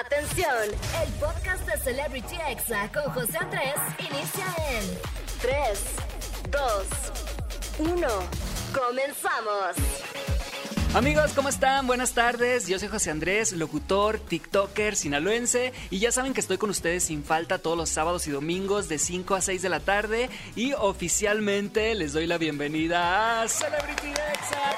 Atención, el podcast de Celebrity Exa con José Andrés inicia en 3, 2, 1. Comenzamos. Amigos, ¿cómo están? Buenas tardes. Yo soy José Andrés, locutor, TikToker, sinaloense. Y ya saben que estoy con ustedes sin falta todos los sábados y domingos de 5 a 6 de la tarde. Y oficialmente les doy la bienvenida a Celebrity Exa.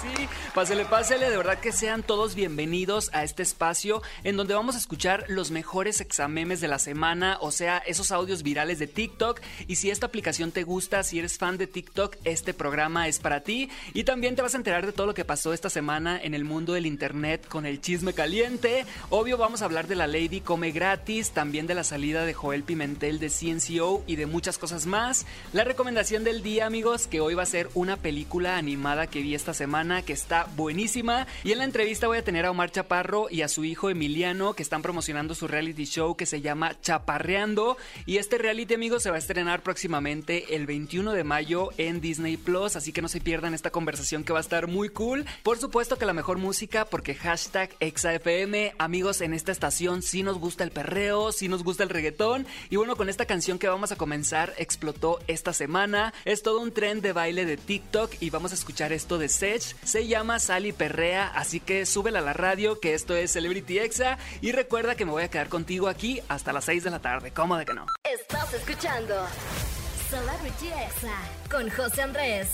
Sí. Pásele, pásele. De verdad que sean todos bienvenidos a este espacio en donde vamos a escuchar los mejores examemes de la semana. O sea, esos audios virales de TikTok. Y si esta aplicación te gusta, si eres fan de TikTok, este programa es para ti. Y también te vas a enterar de todo lo que pasó esta semana en el mundo del internet con el chisme caliente. Obvio vamos a hablar de la Lady Come Gratis, también de la salida de Joel Pimentel de CNCO y de muchas cosas más. La recomendación del día amigos, que hoy va a ser una película animada que vi esta semana que está buenísima. Y en la entrevista voy a tener a Omar Chaparro y a su hijo Emiliano que están promocionando su reality show que se llama Chaparreando. Y este reality amigos se va a estrenar próximamente el 21 de mayo en Disney Plus, así que no se pierdan esta conversación que va a estar muy cool. Por supuesto que la mejor música, porque hashtag ExaFM, amigos, en esta estación sí nos gusta el perreo, sí nos gusta el reggaetón. Y bueno, con esta canción que vamos a comenzar, explotó esta semana. Es todo un tren de baile de TikTok y vamos a escuchar esto de Sech. Se llama Sally Perrea, así que súbela a la radio, que esto es Celebrity Exa. Y recuerda que me voy a quedar contigo aquí hasta las 6 de la tarde. ¿Cómo de que no? Estás escuchando Celebrity Exa con José Andrés.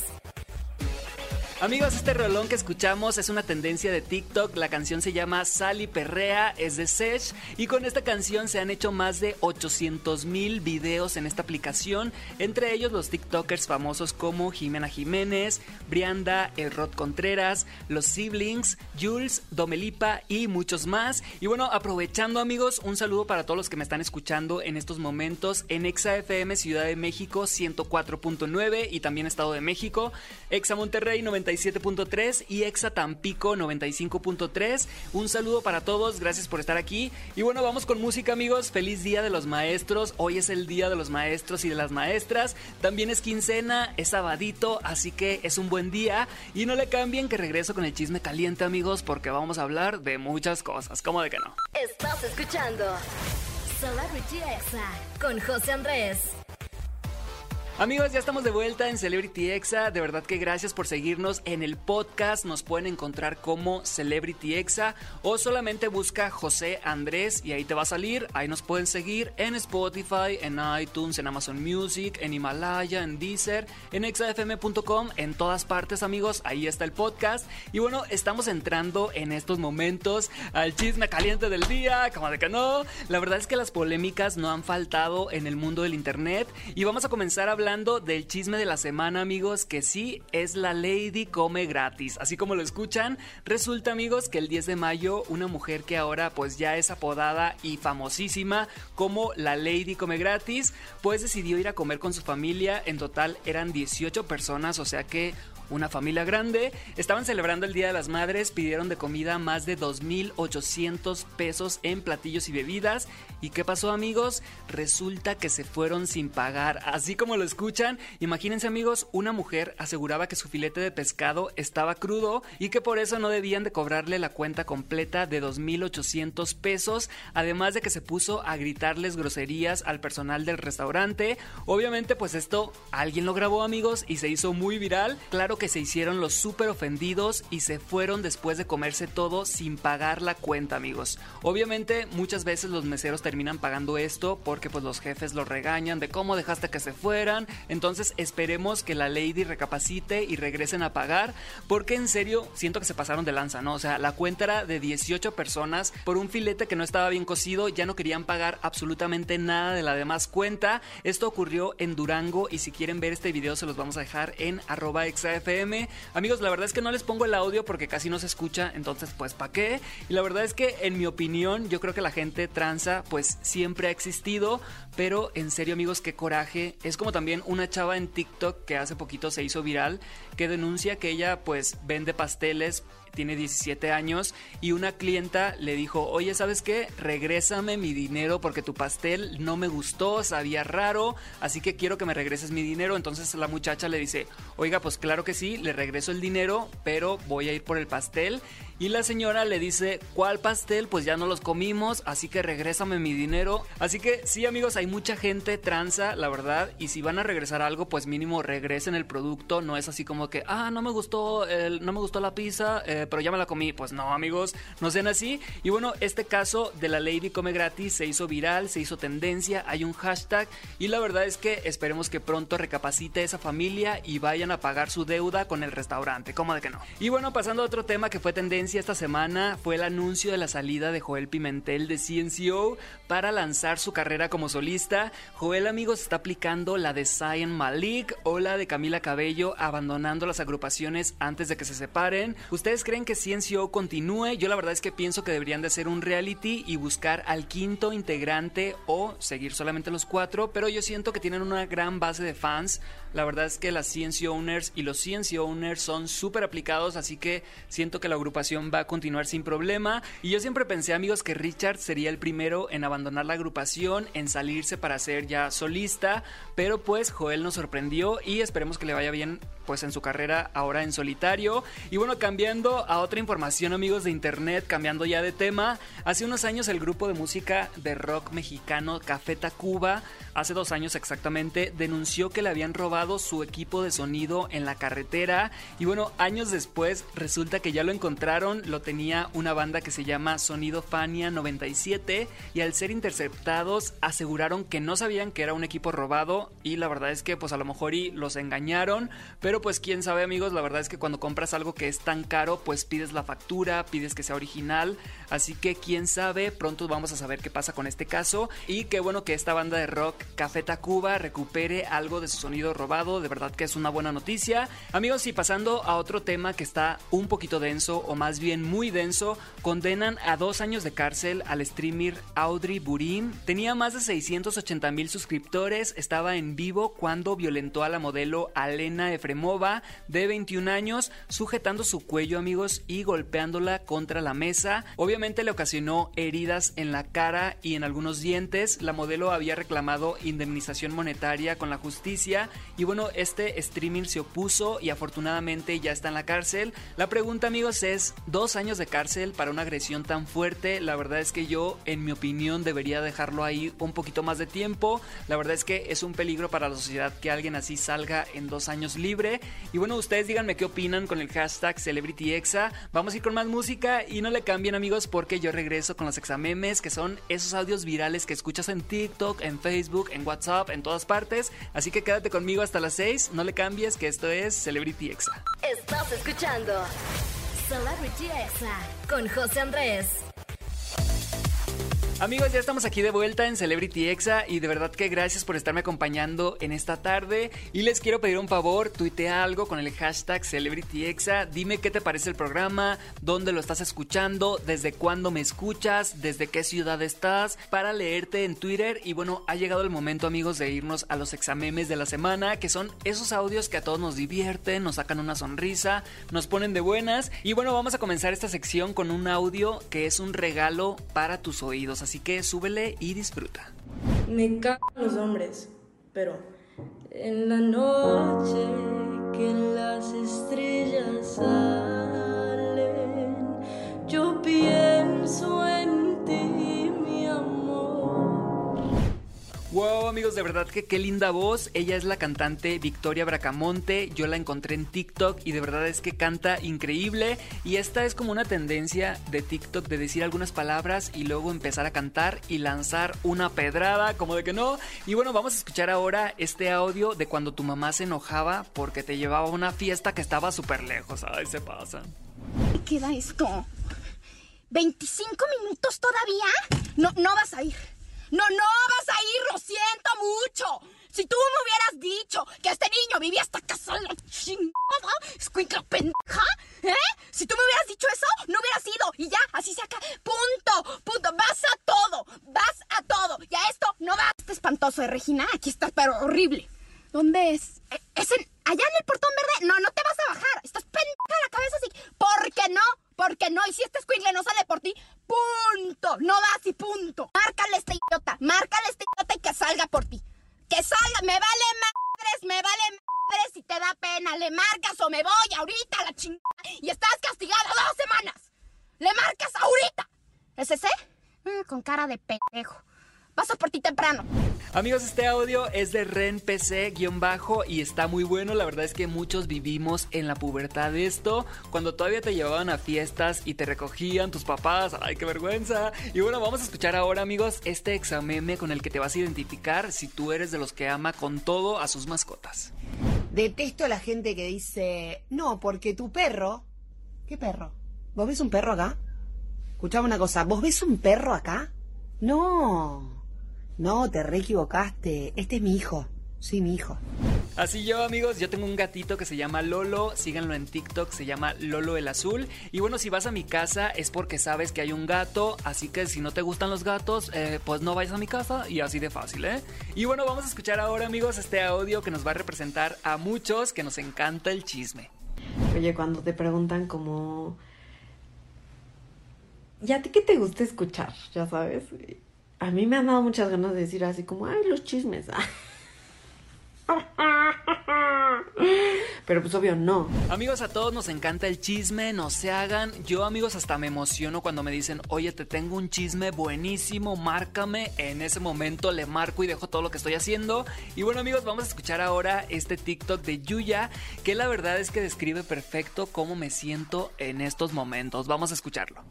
Amigos, este rolón que escuchamos es una tendencia de TikTok. La canción se llama Sally Perrea, es de Sech. Y con esta canción se han hecho más de 800 mil videos en esta aplicación. Entre ellos los TikTokers famosos como Jimena Jiménez, Brianda, El Rod Contreras, Los Siblings, Jules, Domelipa y muchos más. Y bueno, aprovechando amigos, un saludo para todos los que me están escuchando en estos momentos en Exa FM Ciudad de México 104.9 y también Estado de México, Exa Monterrey 90 97.3 y Exa Tampico 95.3. Un saludo para todos, gracias por estar aquí. Y bueno, vamos con música amigos, feliz día de los maestros. Hoy es el día de los maestros y de las maestras. También es quincena, es sabadito, así que es un buen día. Y no le cambien que regreso con el chisme caliente amigos porque vamos a hablar de muchas cosas. ¿Cómo de que no? Estás escuchando Celebrity Exa con José Andrés. Amigos, ya estamos de vuelta en Celebrity Exa. De verdad que gracias por seguirnos en el podcast. Nos pueden encontrar como Celebrity Exa o solamente busca José Andrés y ahí te va a salir. Ahí nos pueden seguir en Spotify, en iTunes, en Amazon Music, en Himalaya, en Deezer, en exafm.com, en todas partes, amigos. Ahí está el podcast. Y bueno, estamos entrando en estos momentos al chisme caliente del día, como de que no. La verdad es que las polémicas no han faltado en el mundo del internet y vamos a comenzar a hablar hablando del chisme de la semana, amigos, que sí es la Lady Come Gratis. Así como lo escuchan, resulta, amigos, que el 10 de mayo una mujer que ahora pues ya es apodada y famosísima como la Lady Come Gratis, pues decidió ir a comer con su familia. En total eran 18 personas, o sea que una familia grande. Estaban celebrando el Día de las Madres, pidieron de comida más de 2.800 pesos en platillos y bebidas. ¿Y qué pasó amigos? Resulta que se fueron sin pagar. Así como lo escuchan, imagínense amigos, una mujer aseguraba que su filete de pescado estaba crudo y que por eso no debían de cobrarle la cuenta completa de 2.800 pesos. Además de que se puso a gritarles groserías al personal del restaurante. Obviamente pues esto alguien lo grabó amigos y se hizo muy viral. Claro que se hicieron los súper ofendidos y se fueron después de comerse todo sin pagar la cuenta, amigos. Obviamente, muchas veces los meseros terminan pagando esto porque pues los jefes los regañan de cómo dejaste que se fueran. Entonces, esperemos que la lady recapacite y regresen a pagar porque en serio siento que se pasaron de lanza, ¿no? O sea, la cuenta era de 18 personas por un filete que no estaba bien cocido, ya no querían pagar absolutamente nada de la demás cuenta. Esto ocurrió en Durango y si quieren ver este video se los vamos a dejar en arroba Amigos, la verdad es que no les pongo el audio porque casi no se escucha, entonces pues ¿para qué? Y la verdad es que en mi opinión yo creo que la gente tranza pues siempre ha existido, pero en serio amigos, qué coraje. Es como también una chava en TikTok que hace poquito se hizo viral que denuncia que ella pues vende pasteles tiene 17 años y una clienta le dijo, oye, ¿sabes qué? Regrésame mi dinero porque tu pastel no me gustó, sabía raro, así que quiero que me regreses mi dinero. Entonces la muchacha le dice, oiga, pues claro que sí, le regreso el dinero, pero voy a ir por el pastel. Y la señora le dice, ¿cuál pastel? Pues ya no los comimos, así que regrésame mi dinero. Así que sí amigos, hay mucha gente tranza, la verdad, y si van a regresar algo, pues mínimo regresen el producto, no es así como que, ah, no me gustó, el, no me gustó la pizza, eh, pero ya me la comí. Pues no amigos, no sean así. Y bueno, este caso de la Lady Come Gratis se hizo viral, se hizo tendencia, hay un hashtag y la verdad es que esperemos que pronto recapacite esa familia y vayan a pagar su deuda con el restaurante, ¿cómo de que no? Y bueno, pasando a otro tema que fue tendencia esta semana, fue el anuncio de la salida de Joel Pimentel de CNCO para lanzar su carrera como solista. Joel, amigos, está aplicando la de Zion Malik o la de Camila Cabello, abandonando las agrupaciones antes de que se separen. ¿Ustedes creen que CNCO continúe? Yo la verdad es que pienso que deberían de hacer un reality y buscar al quinto integrante o seguir solamente los cuatro, pero yo siento que tienen una gran base de fans. La verdad es que las CNC Owners y los CNC Owners son súper aplicados, así que siento que la agrupación va a continuar sin problema. Y yo siempre pensé, amigos, que Richard sería el primero en abandonar la agrupación, en salirse para ser ya solista, pero pues Joel nos sorprendió y esperemos que le vaya bien pues en su carrera ahora en solitario. Y bueno, cambiando a otra información amigos de internet, cambiando ya de tema, hace unos años el grupo de música de rock mexicano Café Tacuba, hace dos años exactamente, denunció que le habían robado su equipo de sonido en la carretera. Y bueno, años después resulta que ya lo encontraron, lo tenía una banda que se llama Sonido Fania 97 y al ser interceptados aseguraron que no sabían que era un equipo robado y la verdad es que pues a lo mejor y los engañaron, pero pues quién sabe amigos, la verdad es que cuando compras algo que es tan caro, pues pides la factura, pides que sea original. Así que quién sabe, pronto vamos a saber qué pasa con este caso. Y qué bueno que esta banda de rock Café Tacuba recupere algo de su sonido robado. De verdad que es una buena noticia. Amigos, y pasando a otro tema que está un poquito denso, o más bien muy denso, condenan a dos años de cárcel al streamer Audrey Burin. Tenía más de 680 mil suscriptores, estaba en vivo cuando violentó a la modelo Alena De 21 años, sujetando su cuello, amigos, y golpeándola contra la mesa. Obviamente le ocasionó heridas en la cara y en algunos dientes. La modelo había reclamado indemnización monetaria con la justicia y bueno, este streaming se opuso y afortunadamente ya está en la cárcel. La pregunta amigos es, dos años de cárcel para una agresión tan fuerte, la verdad es que yo en mi opinión debería dejarlo ahí un poquito más de tiempo. La verdad es que es un peligro para la sociedad que alguien así salga en dos años libre. Y bueno, ustedes díganme qué opinan con el hashtag CelebrityExa. Vamos a ir con más música y no le cambien amigos porque yo regreso con los examemes, que son esos audios virales que escuchas en TikTok, en Facebook, en WhatsApp, en todas partes. Así que quédate conmigo hasta las 6, no le cambies, que esto es Celebrity Exa. Estás escuchando Celebrity Exa con José Andrés. Amigos, ya estamos aquí de vuelta en Celebrity Exa y de verdad que gracias por estarme acompañando en esta tarde. Y les quiero pedir un favor, tuitea algo con el hashtag Celebrity Exa. Dime qué te parece el programa, dónde lo estás escuchando, desde cuándo me escuchas, desde qué ciudad estás, para leerte en Twitter. Y bueno, ha llegado el momento, amigos, de irnos a los examemes de la semana, que son esos audios que a todos nos divierten, nos sacan una sonrisa, nos ponen de buenas. Y bueno, vamos a comenzar esta sección con un audio que es un regalo para tus oídos así que súbele y disfruta. Me cagan los hombres, pero en la noche que las estrellas salen, yo pienso en Amigos, de verdad que qué linda voz. Ella es la cantante Victoria Bracamonte. Yo la encontré en TikTok y de verdad es que canta increíble. Y esta es como una tendencia de TikTok de decir algunas palabras y luego empezar a cantar y lanzar una pedrada, como de que no. Y bueno, vamos a escuchar ahora este audio de cuando tu mamá se enojaba porque te llevaba a una fiesta que estaba súper lejos. Ay, se pasan. queda esto? ¿25 minutos todavía? No, no vas a ir. No, no vas a ir, lo siento mucho. Si tú me hubieras dicho que este niño vivía hasta casa la chingada, escuincla pendeja, ¿eh? Si tú me hubieras dicho eso, no hubieras ido. Y ya, así se acaba. Punto, punto. Vas a todo, vas a todo. Y a esto no vas. Este espantoso de Regina, aquí está, pero horrible. ¿Dónde es? Eh, Es en, allá en el portón verde. No, no este audio es de Ren PC-bajo y está muy bueno. La verdad es que muchos vivimos en la pubertad de esto. Cuando todavía te llevaban a fiestas y te recogían tus papás. ¡Ay, qué vergüenza! Y bueno, vamos a escuchar ahora, amigos, este exameme con el que te vas a identificar si tú eres de los que ama con todo a sus mascotas. Detesto a la gente que dice, no, porque tu perro... ¿Qué perro? ¿Vos ves un perro acá? Escuchame una cosa, ¿vos ves un perro acá? No. No, te re equivocaste. Este es mi hijo. Sí, mi hijo. Así yo, amigos, yo tengo un gatito que se llama Lolo, síganlo en TikTok, se llama Lolo el Azul. Y bueno, si vas a mi casa es porque sabes que hay un gato, así que si no te gustan los gatos, eh, pues no vayas a mi casa y así de fácil, ¿eh? Y bueno, vamos a escuchar ahora, amigos, este audio que nos va a representar a muchos que nos encanta el chisme. Oye, cuando te preguntan como... ¿Y a ti qué te gusta escuchar? Ya sabes. A mí me han dado muchas ganas de decir así como, ay, los chismes. Pero pues obvio no. Amigos, a todos nos encanta el chisme, no se hagan. Yo, amigos, hasta me emociono cuando me dicen, oye, te tengo un chisme buenísimo, márcame. En ese momento le marco y dejo todo lo que estoy haciendo. Y bueno, amigos, vamos a escuchar ahora este TikTok de Yuya, que la verdad es que describe perfecto cómo me siento en estos momentos. Vamos a escucharlo.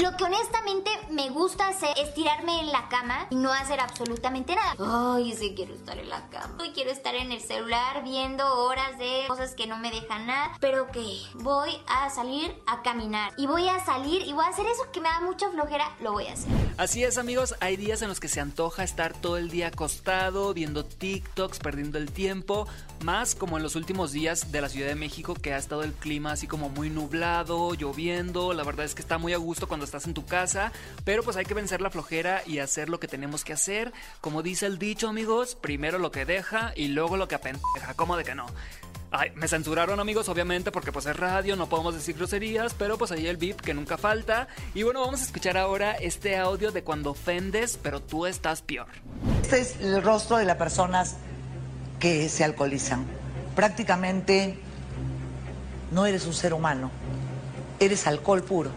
Lo que honestamente me gusta hacer es tirarme en la cama y no hacer absolutamente nada. Ay, sí quiero estar en la cama. Hoy quiero estar en el celular viendo horas de cosas que no me dejan nada. Pero que voy a salir a caminar. Y voy a salir y voy a hacer eso que me da mucha flojera. Lo voy a hacer. Así es, amigos. Hay días en los que se antoja estar todo el día acostado, viendo TikToks, perdiendo el tiempo. Más como en los últimos días de la Ciudad de México, que ha estado el clima así como muy nublado, lloviendo. La verdad es que está muy a gusto cuando estás en tu casa, pero pues hay que vencer la flojera y hacer lo que tenemos que hacer. Como dice el dicho, amigos, primero lo que deja y luego lo que apendeja. ¿Cómo de que no? Ay, me censuraron amigos, obviamente, porque pues es radio, no podemos decir groserías, pero pues ahí el beep que nunca falta. Y bueno, vamos a escuchar ahora este audio de cuando ofendes, pero tú estás peor. Este es el rostro de las personas que se alcoholizan. Prácticamente no eres un ser humano, eres alcohol puro.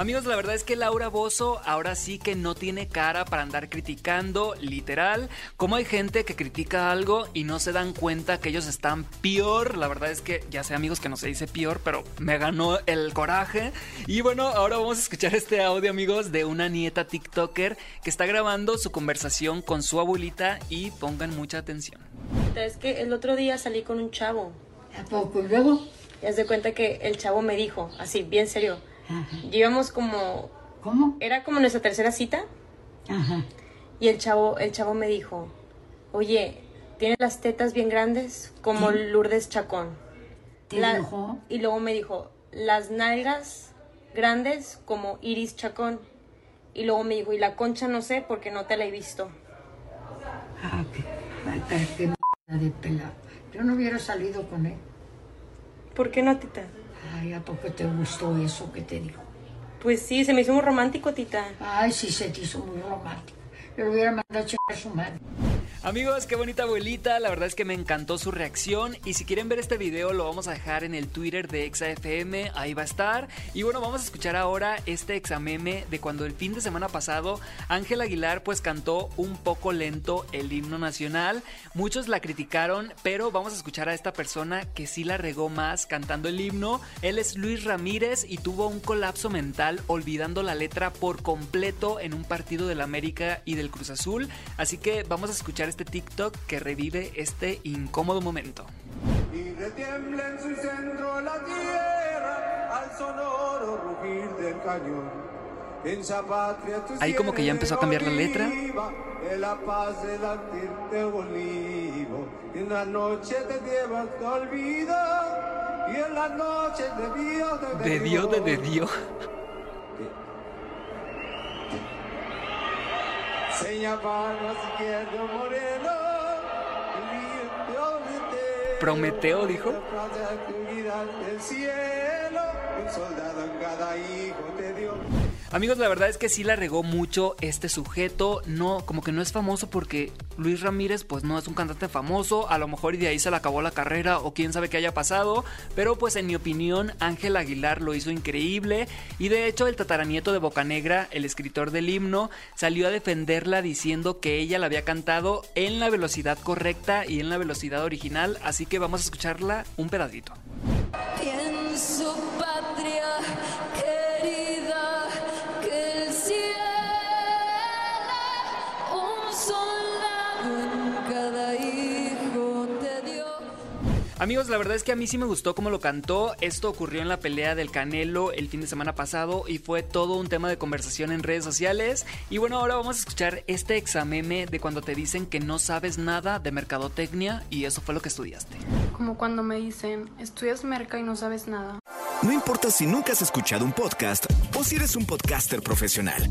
Amigos, la verdad es que Laura Bozo ahora sí que no tiene cara para andar criticando, literal. Como hay gente que critica algo y no se dan cuenta que ellos están peor. La verdad es que ya sé, amigos, que no se dice peor, pero me ganó el coraje. Y bueno, ahora vamos a escuchar este audio, amigos, de una nieta TikToker que está grabando su conversación con su abuelita y pongan mucha atención. Es que el otro día salí con un chavo. ¿A poco? ¿Y luego? Y haz de cuenta que el chavo me dijo, así, bien serio. Llevamos como. ¿Cómo? Era como nuestra tercera cita. Ajá. Y el chavo, el chavo me dijo, oye, tiene las tetas bien grandes como Lourdes Chacón. ¿Te La- dijo? Y luego me dijo, las nalgas grandes como Iris Chacón. Y luego me dijo, y la concha no sé porque no te la he visto. Ah, qué qué mierda de pelado. Yo no hubiera salido con él. ¿Por qué no, tita? Ay, ¿a poco te gustó eso que te dijo? Pues sí, se me hizo muy romántico, tita. Ay, sí se te hizo muy romántico. Yo lo hubiera mandado a chingar a su madre. Amigos, qué bonita abuelita, la verdad es que me encantó su reacción y si quieren ver este video lo vamos a dejar en el Twitter de ExaFM, ahí va a estar. Y bueno, vamos a escuchar ahora este exameme de cuando el fin de semana pasado Ángel Aguilar pues cantó un poco lento el himno nacional. Muchos la criticaron, pero vamos a escuchar a esta persona que sí la regó más cantando el himno. Él es Luis Ramírez y tuvo un colapso mental olvidando la letra por completo en un partido del América y del Cruz Azul. Así que vamos a escuchar este TikTok que revive este incómodo momento. y retiembla en su centro la tierra al sonoro rugir del cañón. Ahí como que ya empezó a cambiar la letra. de Dios de, De Dios, de, de Dios. Seña palmas izquierdo moreno. limpio de Prometeo dijo. un soldado en cada hijo te dio. Amigos, la verdad es que sí la regó mucho este sujeto. No, como que no es famoso porque Luis Ramírez, pues no es un cantante famoso. A lo mejor y de ahí se le acabó la carrera o quién sabe qué haya pasado. Pero pues en mi opinión, Ángel Aguilar lo hizo increíble. Y de hecho, el tataranieto de Bocanegra, el escritor del himno, salió a defenderla diciendo que ella la había cantado en la velocidad correcta y en la velocidad original. Así que vamos a escucharla un pedacito. En su patria Amigos, la verdad es que a mí sí me gustó cómo lo cantó. Esto ocurrió en la pelea del Canelo el fin de semana pasado y fue todo un tema de conversación en redes sociales. Y bueno, ahora vamos a escuchar este exameme de cuando te dicen que no sabes nada de mercadotecnia y eso fue lo que estudiaste. Como cuando me dicen, estudias merca y no sabes nada. No importa si nunca has escuchado un podcast o si eres un podcaster profesional.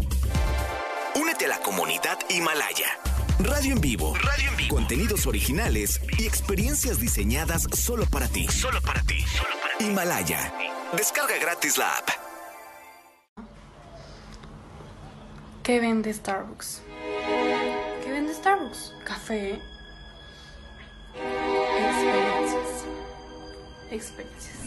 Únete a la comunidad Himalaya. Radio en vivo. Radio en vivo. Contenidos originales y experiencias diseñadas solo para ti. Solo para ti. Himalaya. Descarga gratis la app. ¿Qué vende Starbucks? ¿Qué vende Starbucks? Café. Experiencias. Experiencias.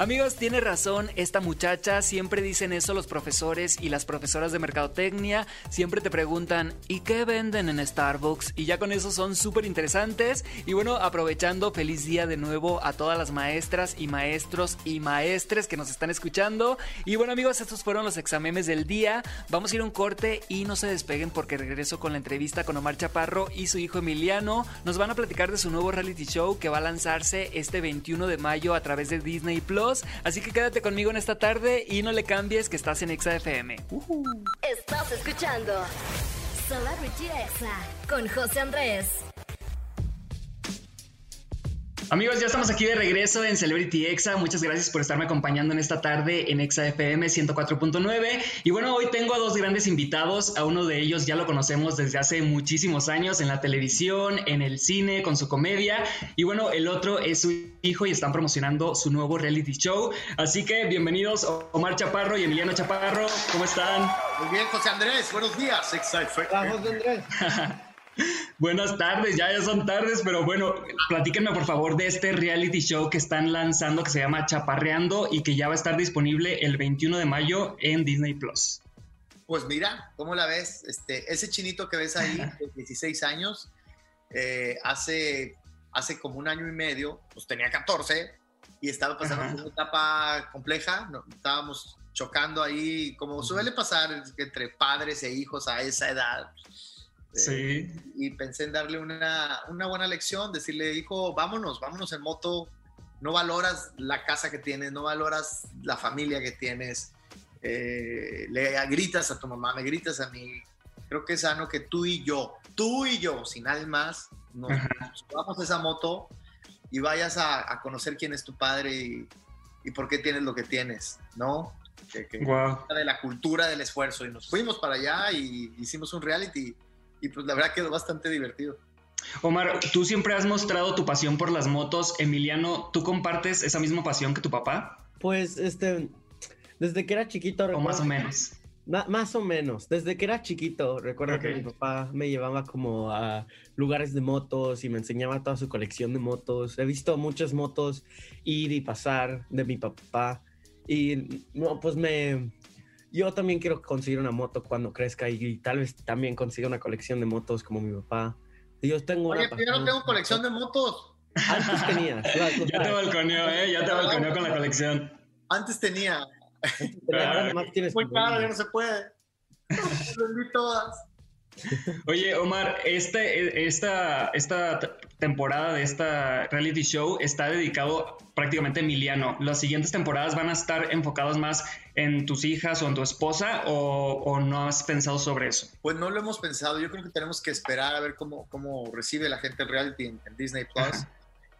Amigos, tiene razón esta muchacha, siempre dicen eso los profesores y las profesoras de mercadotecnia, siempre te preguntan, ¿y qué venden en Starbucks? Y ya con eso son súper interesantes. Y bueno, aprovechando, feliz día de nuevo a todas las maestras y maestros y maestres que nos están escuchando. Y bueno amigos, estos fueron los examemes del día. Vamos a ir a un corte y no se despeguen porque regreso con la entrevista con Omar Chaparro y su hijo Emiliano. Nos van a platicar de su nuevo reality show que va a lanzarse este 21 de mayo a través de Disney Plus. Así que quédate conmigo en esta tarde y no le cambies que estás en Exa FM. Estás escuchando Celebrity Exa con José Andrés. Amigos, ya estamos aquí de regreso en Celebrity Exa. Muchas gracias por estarme acompañando en esta tarde en Exa FM 104.9. Y bueno, hoy tengo a dos grandes invitados. A uno de ellos ya lo conocemos desde hace muchísimos años en la televisión, en el cine, con su comedia. Y bueno, el otro es su hijo y están promocionando su nuevo reality show. Así que bienvenidos Omar Chaparro y Emiliano Chaparro. ¿Cómo están? Muy bien, José Andrés. Buenos días. Exa FM. Hola, José Andrés. Buenas tardes, ya, ya son tardes, pero bueno, platíquenme por favor de este reality show que están lanzando que se llama Chaparreando y que ya va a estar disponible el 21 de mayo en Disney Plus. Pues mira, ¿cómo la ves? Este, ese chinito que ves ahí, de 16 años, eh, hace, hace como un año y medio, pues tenía 14 y estaba pasando Ajá. por una etapa compleja, no, estábamos chocando ahí, como suele pasar entre padres e hijos a esa edad. Eh, Sí. y pensé en darle una, una buena lección, decirle, hijo, vámonos, vámonos en moto, no valoras la casa que tienes, no valoras la familia que tienes, eh, le gritas a tu mamá, me gritas a mí, creo que es sano que tú y yo, tú y yo, sin nadie más, nos, nos subamos a esa moto y vayas a, a conocer quién es tu padre y, y por qué tienes lo que tienes, ¿no? Que, que- Guau. de la cultura del esfuerzo y nos fuimos para allá y hicimos un reality y pues la verdad quedó bastante divertido. Omar, tú siempre has mostrado tu pasión por las motos. Emiliano, ¿tú compartes esa misma pasión que tu papá? Pues, este, desde que era chiquito... O más o menos. Ma- más o menos. Desde que era chiquito, recuerdo que mi papá me llevaba como a lugares de motos y me enseñaba toda su colección de motos. He visto muchas motos ir y pasar de mi papá. Y no, pues me... Yo también quiero conseguir una moto cuando crezca y, y tal vez también consiga una colección de motos como mi papá. Yo tengo una Oye, pero yo no tengo colección de motos. Antes tenías. Ya te balconeó, ¿eh? Ya te balconeó con la colección. Antes tenía. ahora tienes Muy caro, ya no se puede. Vendí todas. Oye, Omar, este, esta, esta t- temporada de esta reality show está dedicado prácticamente a Emiliano. ¿Las siguientes temporadas van a estar enfocadas más en tus hijas o en tu esposa o, o no has pensado sobre eso? Pues no lo hemos pensado. Yo creo que tenemos que esperar a ver cómo, cómo recibe la gente el reality en, en Disney Plus.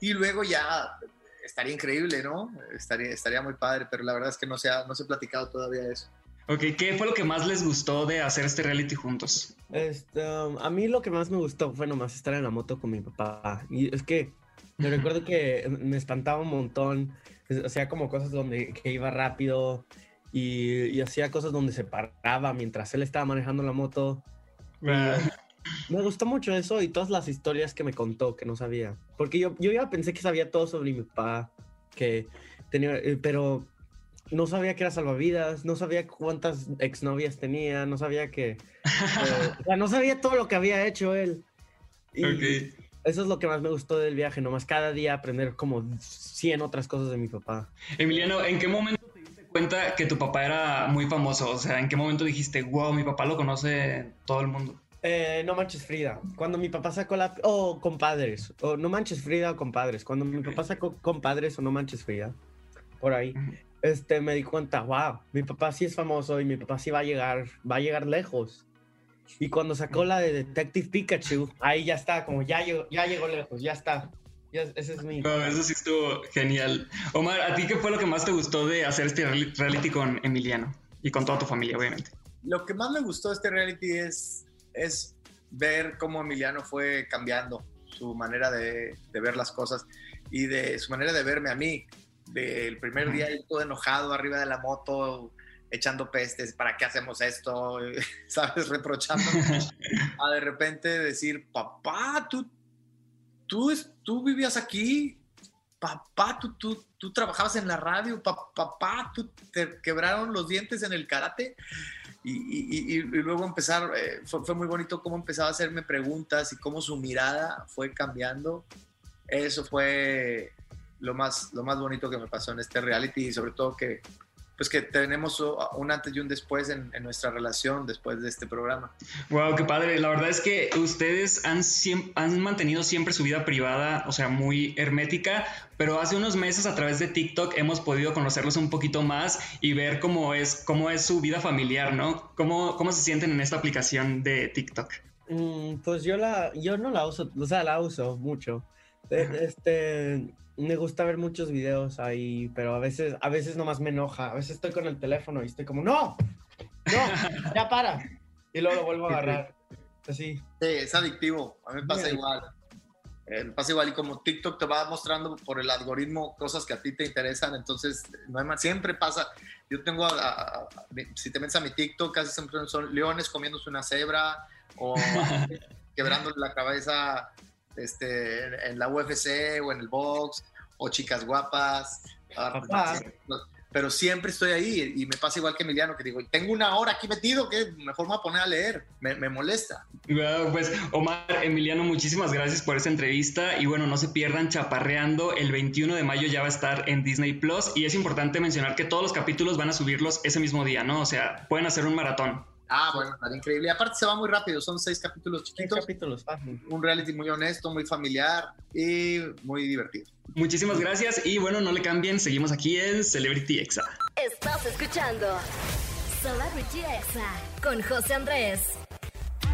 Y luego ya estaría increíble, ¿no? Estaría, estaría muy padre, pero la verdad es que no se ha, no se ha platicado todavía eso. Ok, ¿qué fue lo que más les gustó de hacer este reality juntos? Este, um, a mí lo que más me gustó fue nomás estar en la moto con mi papá. Y es que me recuerdo que me espantaba un montón. Hacía como cosas donde que iba rápido y, y hacía cosas donde se paraba mientras él estaba manejando la moto. Ah. me gustó mucho eso y todas las historias que me contó que no sabía. Porque yo, yo ya pensé que sabía todo sobre mi papá, que tenía, eh, pero no sabía que era salvavidas, no sabía cuántas exnovias tenía, no sabía que... eh, o sea, no sabía todo lo que había hecho él. Y eso es lo que más me gustó del viaje, nomás cada día aprender como 100 otras cosas de mi papá. Emiliano, ¿en qué momento te diste cuenta que tu papá era muy famoso? O sea, ¿en qué momento dijiste, wow, mi papá lo conoce todo el mundo? Eh, no manches Frida. Cuando mi papá sacó la... O compadres. O no manches Frida o compadres. Cuando mi papá sacó compadres o no manches Frida. Por ahí. Este, me di cuenta, wow, mi papá sí es famoso y mi papá sí va a llegar, va a llegar lejos. Y cuando sacó la de Detective Pikachu, ahí ya está, como ya llegó, ya llegó lejos, ya está. Ya- ese es mi... No, eso sí estuvo genial. Omar, ¿a ti qué fue lo que más te gustó de hacer este reali- reality con Emiliano? Y con toda tu familia, obviamente. Lo que más me gustó de este reality es, es ver cómo Emiliano fue cambiando su manera de, de ver las cosas y de su manera de verme a mí. Del primer día él todo enojado arriba de la moto, echando pestes, ¿para qué hacemos esto? ¿Sabes? Reprochándome. a de repente decir, papá, tú, tú, tú vivías aquí, papá, tú, tú, tú trabajabas en la radio, Pa- papá, tú te quebraron los dientes en el karate. Y, y- y- y luego empezar, eh, fue, fue muy bonito cómo empezaba a hacerme preguntas y cómo su mirada fue cambiando. Eso fue lo más, lo más bonito que me pasó en este reality y sobre todo que, pues que tenemos un antes y un después en, en nuestra relación después de este programa. Wow, qué padre. La verdad es que ustedes han, han mantenido siempre su vida privada, o sea, muy hermética, pero hace unos meses a través de TikTok hemos podido conocerlos un poquito más y ver cómo es, cómo es su vida familiar, ¿no? ¿Cómo, cómo se sienten en esta aplicación de TikTok? Mm, pues yo la, yo no la uso, o sea, la uso mucho. Eh, Este, me gusta ver muchos videos ahí, pero a veces, a veces nomás me enoja. A veces estoy con el teléfono y estoy como, no, no, ya para. Y luego lo vuelvo a agarrar. Así. Sí, es adictivo. A mí me pasa igual. Eh, me pasa igual y como TikTok te va mostrando por el algoritmo cosas que a ti te interesan, entonces no hay más, siempre pasa. Yo tengo, a- a- a- si te metes a mi TikTok, casi siempre son leones comiéndose una cebra o quebrándole la cabeza este, en, en la UFC o en el box o chicas guapas. Ah, Papá. Pero siempre estoy ahí y me pasa igual que Emiliano, que digo, tengo una hora aquí metido que mejor me voy a poner a leer, me, me molesta. Pues Omar, Emiliano, muchísimas gracias por esta entrevista y bueno, no se pierdan Chaparreando, el 21 de mayo ya va a estar en Disney Plus y es importante mencionar que todos los capítulos van a subirlos ese mismo día, ¿no? O sea, pueden hacer un maratón. Ah, bueno, estaría increíble. Y aparte se va muy rápido, son seis capítulos chiquitos. capítulos, Un reality muy honesto, muy familiar y muy divertido. Muchísimas gracias y bueno, no le cambien, seguimos aquí en Celebrity Exa. Estás escuchando Celebrity Exa con José Andrés.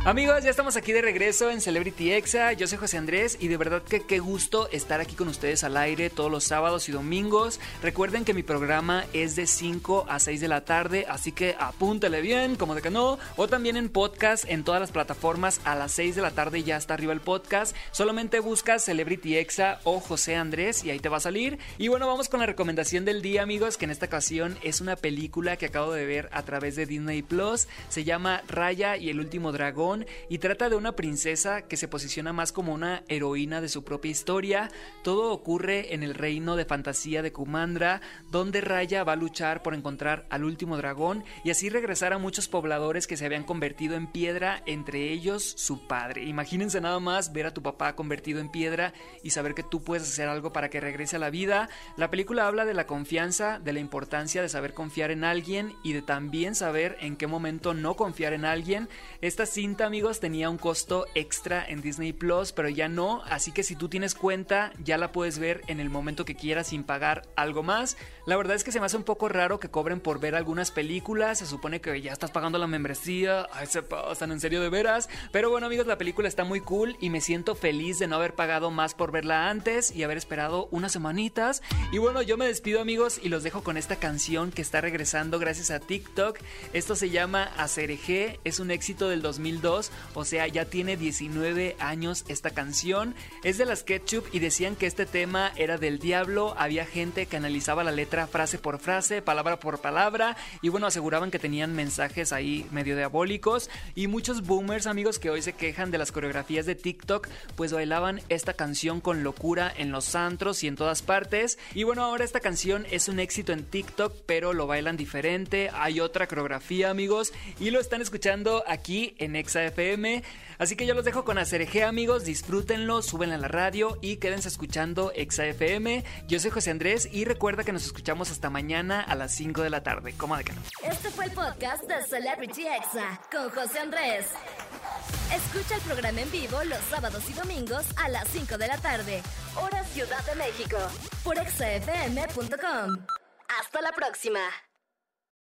Amigos, ya estamos aquí de regreso en Celebrity Exa. Yo soy José Andrés y de verdad que qué gusto estar aquí con ustedes al aire todos los sábados y domingos. Recuerden que mi programa es de 5 a 6 de la tarde, así que apúntale bien, como de que no. O también en podcast en todas las plataformas a las 6 de la tarde ya está arriba el podcast. Solamente buscas Celebrity Exa o José Andrés y ahí te va a salir. Y bueno, vamos con la recomendación del día, amigos, que en esta ocasión es una película que acabo de ver a través de Disney Plus. Se llama Raya y el último dragón y trata de una princesa que se posiciona más como una heroína de su propia historia. Todo ocurre en el reino de fantasía de Kumandra, donde Raya va a luchar por encontrar al último dragón y así regresar a muchos pobladores que se habían convertido en piedra, entre ellos su padre. Imagínense nada más ver a tu papá convertido en piedra y saber que tú puedes hacer algo para que regrese a la vida. La película habla de la confianza, de la importancia de saber confiar en alguien y de también saber en qué momento no confiar en alguien. Esta cinta, amigos, tenía un costo extra en Disney Plus, pero ya no, así que si tú tienes cuenta, ya la puedes ver en el momento que quieras sin pagar algo más. La verdad es que se me hace un poco raro que cobren por ver algunas películas, se supone que ya estás pagando la membresía, ay, se pasan en serio de veras, pero bueno, amigos, la película está muy cool y me siento feliz de no haber pagado más por verla antes y haber esperado unas semanitas. Y bueno, yo me despido, amigos, y los dejo con esta canción que está regresando gracias a TikTok. Esto se llama Acereje, es un éxito del 2002 2002, o sea, ya tiene 19 años esta canción. Es de las Ketchup y decían que este tema era del diablo, había gente que analizaba la letra frase por frase, palabra por palabra, y bueno, aseguraban que tenían mensajes ahí medio diabólicos, y muchos boomers amigos que hoy se quejan de las coreografías de TikTok, pues bailaban esta canción con locura en los antros y en todas partes, y bueno, ahora esta canción es un éxito en TikTok, pero lo bailan diferente, hay otra coreografía amigos, y lo están escuchando aquí en Exa FM. Así que yo los dejo con Acerejé, amigos. Disfrútenlo, suben a la radio y quédense escuchando Exa FM. Yo soy José Andrés y recuerda que nos escuchamos hasta mañana a las 5 de la tarde. ¿Cómo de que? Este fue el podcast de Celebrity Exa con José Andrés. Escucha el programa en vivo los sábados y domingos a las 5 de la tarde, hora Ciudad de México, por exafm.com. Hasta la próxima.